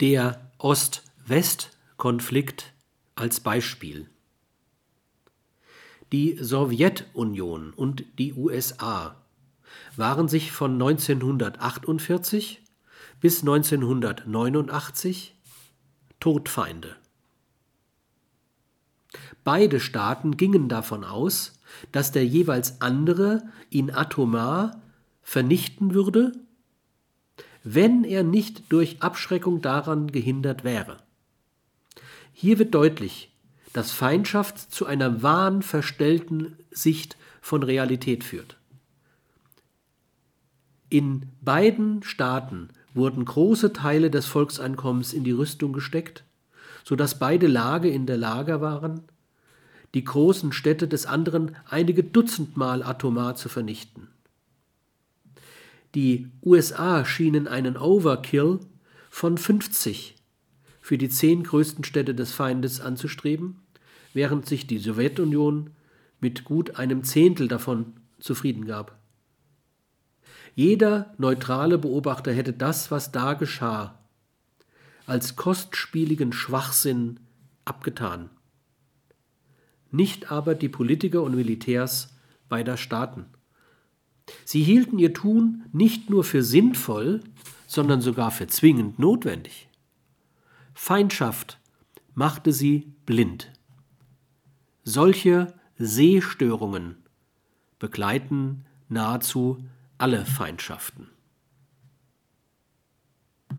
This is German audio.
Der Ost-West-Konflikt als Beispiel. Die Sowjetunion und die USA waren sich von 1948 bis 1989 Todfeinde. Beide Staaten gingen davon aus, dass der jeweils andere ihn atomar vernichten würde, wenn er nicht durch Abschreckung daran gehindert wäre. Hier wird deutlich, dass Feindschaft zu einer wahnverstellten Sicht von Realität führt. In beiden Staaten wurden große Teile des Volkseinkommens in die Rüstung gesteckt, sodass beide Lager in der Lage waren, die großen Städte des anderen einige Dutzendmal atomar zu vernichten. Die USA schienen einen Overkill von 50 für die zehn größten Städte des Feindes anzustreben, während sich die Sowjetunion mit gut einem Zehntel davon zufrieden gab. Jeder neutrale Beobachter hätte das, was da geschah, als kostspieligen Schwachsinn abgetan. Nicht aber die Politiker und Militärs beider Staaten. Sie hielten ihr Tun nicht nur für sinnvoll, sondern sogar für zwingend notwendig. Feindschaft machte sie blind. Solche Sehstörungen begleiten nahezu alle Feindschaften.